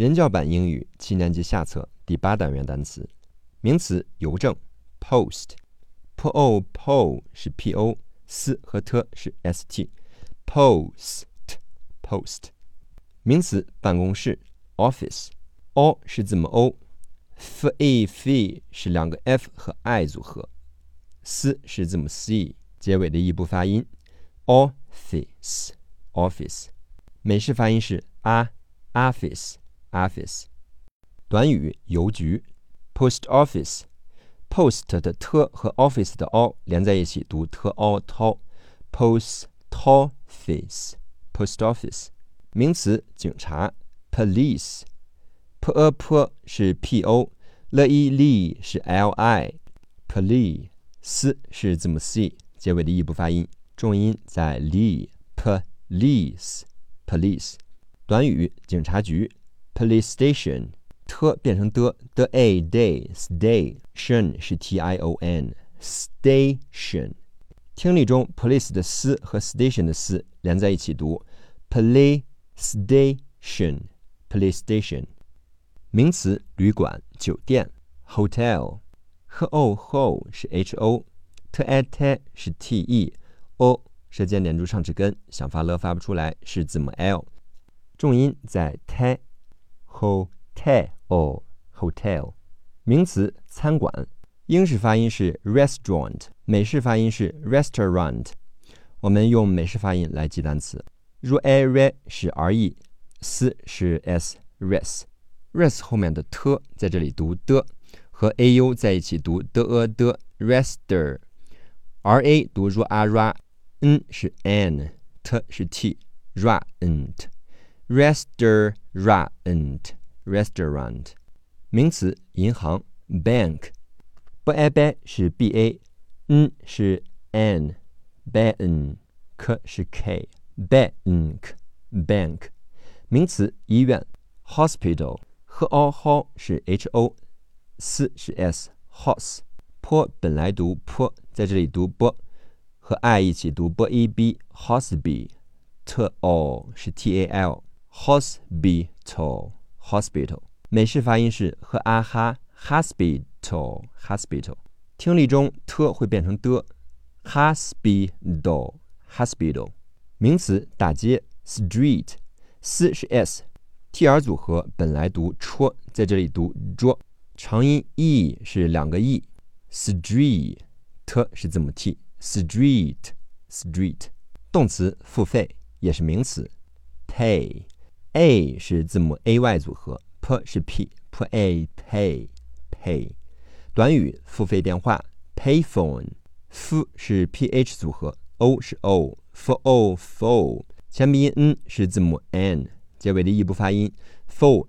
人教版英语七年级下册第八单元单词，名词邮政，post，p o p o 是 p o，s 和 t 是 s t，post，post。名词办公室，office，o 是字母 o，f a f 是两个 f 和 i 组合，s 是字母 c，结尾的异步发音，office，office。美式发音是 a office office，短语邮局，post office，post 的 t 和 office 的 o 连在一起读 t o t，post office，post office。名词警察，police，p a p 是 p o，l i l 是 l i，police 是字母 c，结尾的异步发音，重音在 li，police，police。短语警察局。Police station，t 变成的的 a day station 是 t i o n station。听力中，police 的 s 和 station 的 s 连在一起读，police station police station。名词旅馆、酒店，hotel。h o ho 是 h o，t a t 是 t e o，舌尖连住上齿根，想发了发不出来，是字母 l，重音在 t。hotel，hotel，名词，餐馆。英式发音是 restaurant，美式发音是 restaurant。我们用美式发音来记单词。r a r 是 r e，s 是 s，res，res 后面的 t 在这里读的，和 a u 在一起读的 a 的 rester，r a 读 r a r，n 是 n，t 是 t，rant，restaurant。restaurant，名词，银行，bank，b a b 是 b a，n 是 n，bank 是 k，bank，bank，名词，医院，hospital，h o h 是 h o，s 是 s，hos，p 本来读 p，在这里读 b，和 i 一起读 b e b，hospital，t o 是 t a l。Hospital hospital，美式发音是和啊哈，hospital，hospital。听力中 t 会变成的，hospital，hospital。名词大街，street，s 是 s，tr 组合本来读戳在这里读 j，长音 e 是两个 e，street，t 是字母 t，street，street。动词付费也是名词，pay。A 是字母 a y 组合，p 是 p，p a pay pay。短语付费电话，payphone，f 是 p h 组合，o 是 o，f o phone。前鼻音 n 是字母 n，结尾的异步发音，phone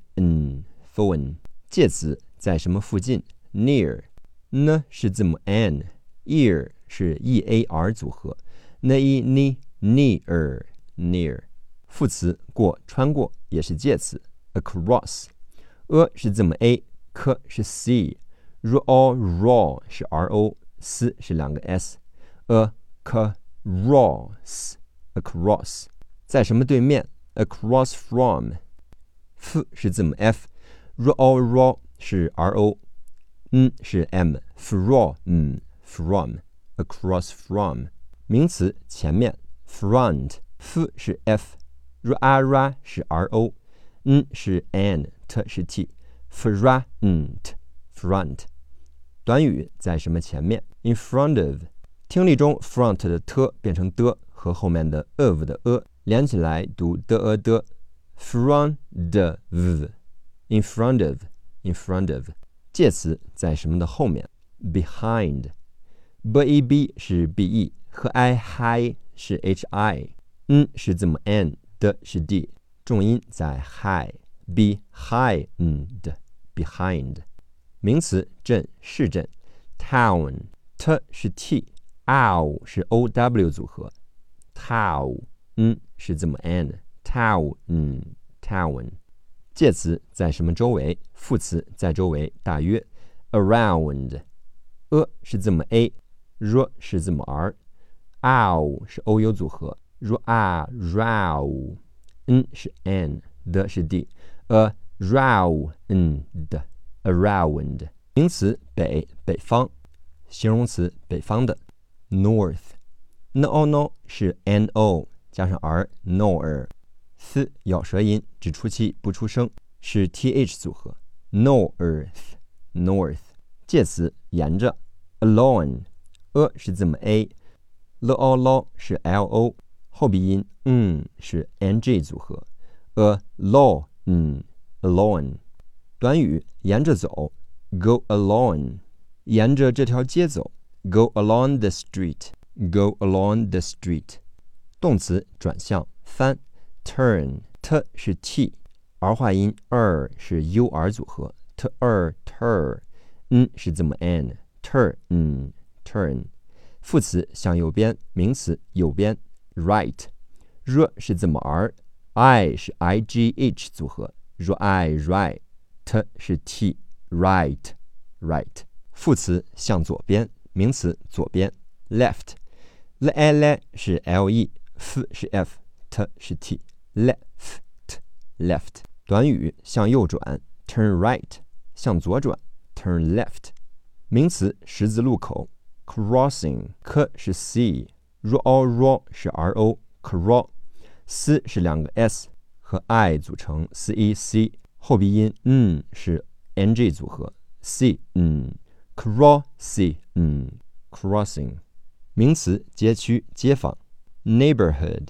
phone。介词在什么附近？near，n 是字母 n，ear 是 e a r 组合，n e n near near。副词过、穿过也是介词，across，a 是字母 a，k 是 c，r o raw 是 r o，s 是两个 s，across，across，在什么对面？across from，f 是字母 f，r o raw 是 r o，n 是 m，from，from，across from，名词前面，front，f 是 f。R a r 是 r o，n 是 n，t 是 t，front，front，短语在什么前面？in front of，听力中 front 的 t 变成的，和后面的 of 的 a 连起来读的 a 的，front of，in front of，in front of，介词在什么的后面？behind，b e b 是 b e，和 i hi 是 h i，n 是字母 n。的是 d，重音在 high be high and behind。名词镇市镇，town，t 是 t，ow 是 o w 组合，town，n 是字母 n，town，town。介词在什么周围？副词在周围，大约，around。a 是字母 a，r 是字母 r，ow 是 o u 组合。R a row，n 是 n，的是 d，a，round，around。名词北，北方；形容词北方的，north。n o no 是 n o 加上 r nor。s 咬舌音，只出气不出声，是 t h 组合，north，north。介词沿着，alone，a 是字母 a，l o l 是 l o，后鼻音嗯是 n g 组合，alone，alone。短语沿着走，go along，沿着这条街走，go along the street，go along the street。动词转向翻。turn，t 是 t，儿化音 er 是 u r 组合，t er turn，n 是字母 n，turn turn。副词向右边，名词右边，right，r 是字母 r，i 是 i g h 组合 r i right，t 是 t，right right。副词向左边，名词左边，left，l a l 是 l e，f 是 f，t 是 t。left left 短语向右转，turn right 向左转，turn left 名词十字路口，crossing k 是 c r o r 是 r o cross 是两个 s 和 i 组成 c e c 后鼻音 n 是 n g 组合 c n cross n crossing 名词街区街坊，neighborhood。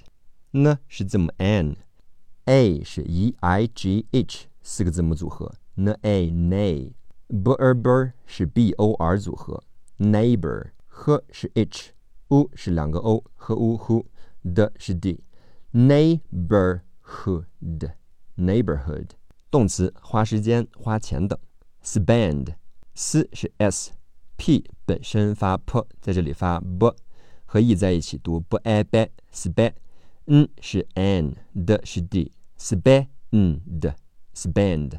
n 是字母 n，a 是 e i g h 四个字母组合，n a nay，b r b 是 b o r 组合，neighbor，h 是 h u 是两个 o 和 u h，d 是 d，neighborhood，neighborhood，动词花时间花钱等，spend，s 是 s，p 本身发 p，在这里发 b，和 e 在一起读 b a b spend n 是 n 的是 d，spend，spend，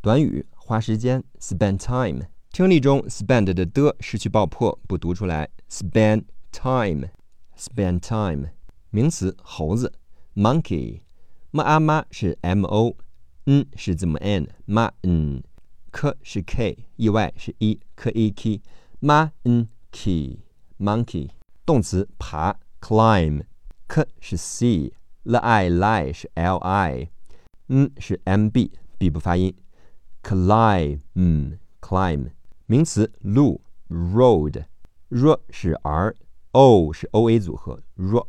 短语花时间，spend time。听力中 spend 的的失去爆破，不读出来，spend time，spend time。名词猴子，monkey，m a 妈是 m o，n 是字母 n，ma n，k 是 k，e y 是 e，k e k，ma n k，monkey。动词爬，climb。k 是 c，l i li 是 l i，n 是 m b，b 不发音。，climb，嗯，climb，名词路，road，r 是 r o 是 o a 组合，ro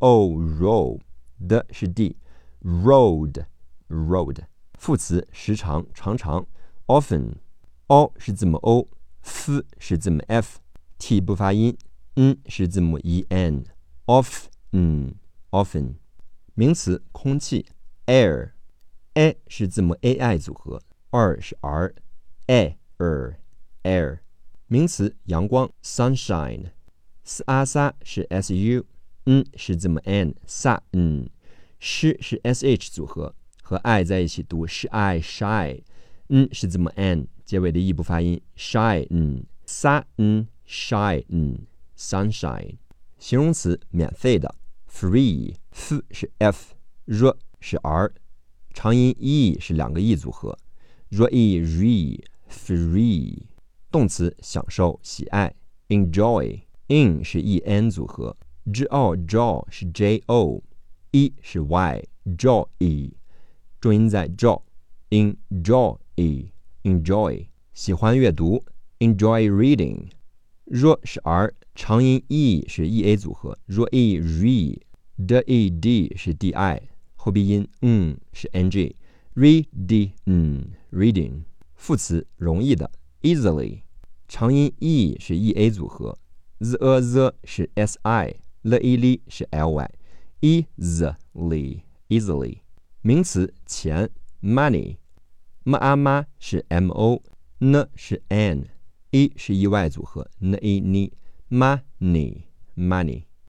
road，d 是 d，road，road，副词时长常常，often，o 是字母 o，f 是字母 f，t 不发音，n 是字母 e n often。often，名词空气，air，a 是字母 a i 组合，r 是 r，air，air，名词阳光 sunshine s a s 是 s u，n 是字母 n，sa n，sh 是 s h 组合，和 i 在一起读 sh i shy，n 是字母 n，结尾的 e 不发音，shy n，sa n shy n，sunshine，形容词免费的。Free，f 是 f，r 是 r，长音 e 是两个 e 组合，r e re，free。动词享受、喜爱，enjoy in 是 e n 组合，j o jaw 是 j o，e 是 y，joy，重音在 jaw，enjoy，enjoy。喜欢阅读，enjoy reading，r 是 r。长音 e 是 e a 组合，r e re，d e d 是 d i，后鼻音嗯是 n g，read d 嗯 reading。副词容易的，easily，长音 e 是 e a 组合，z e z 是 s i，l e l 是 l y，easily easily。名词钱，money，m a m 是 m o，n 是 n，e 是 e y 组合，n e n。money money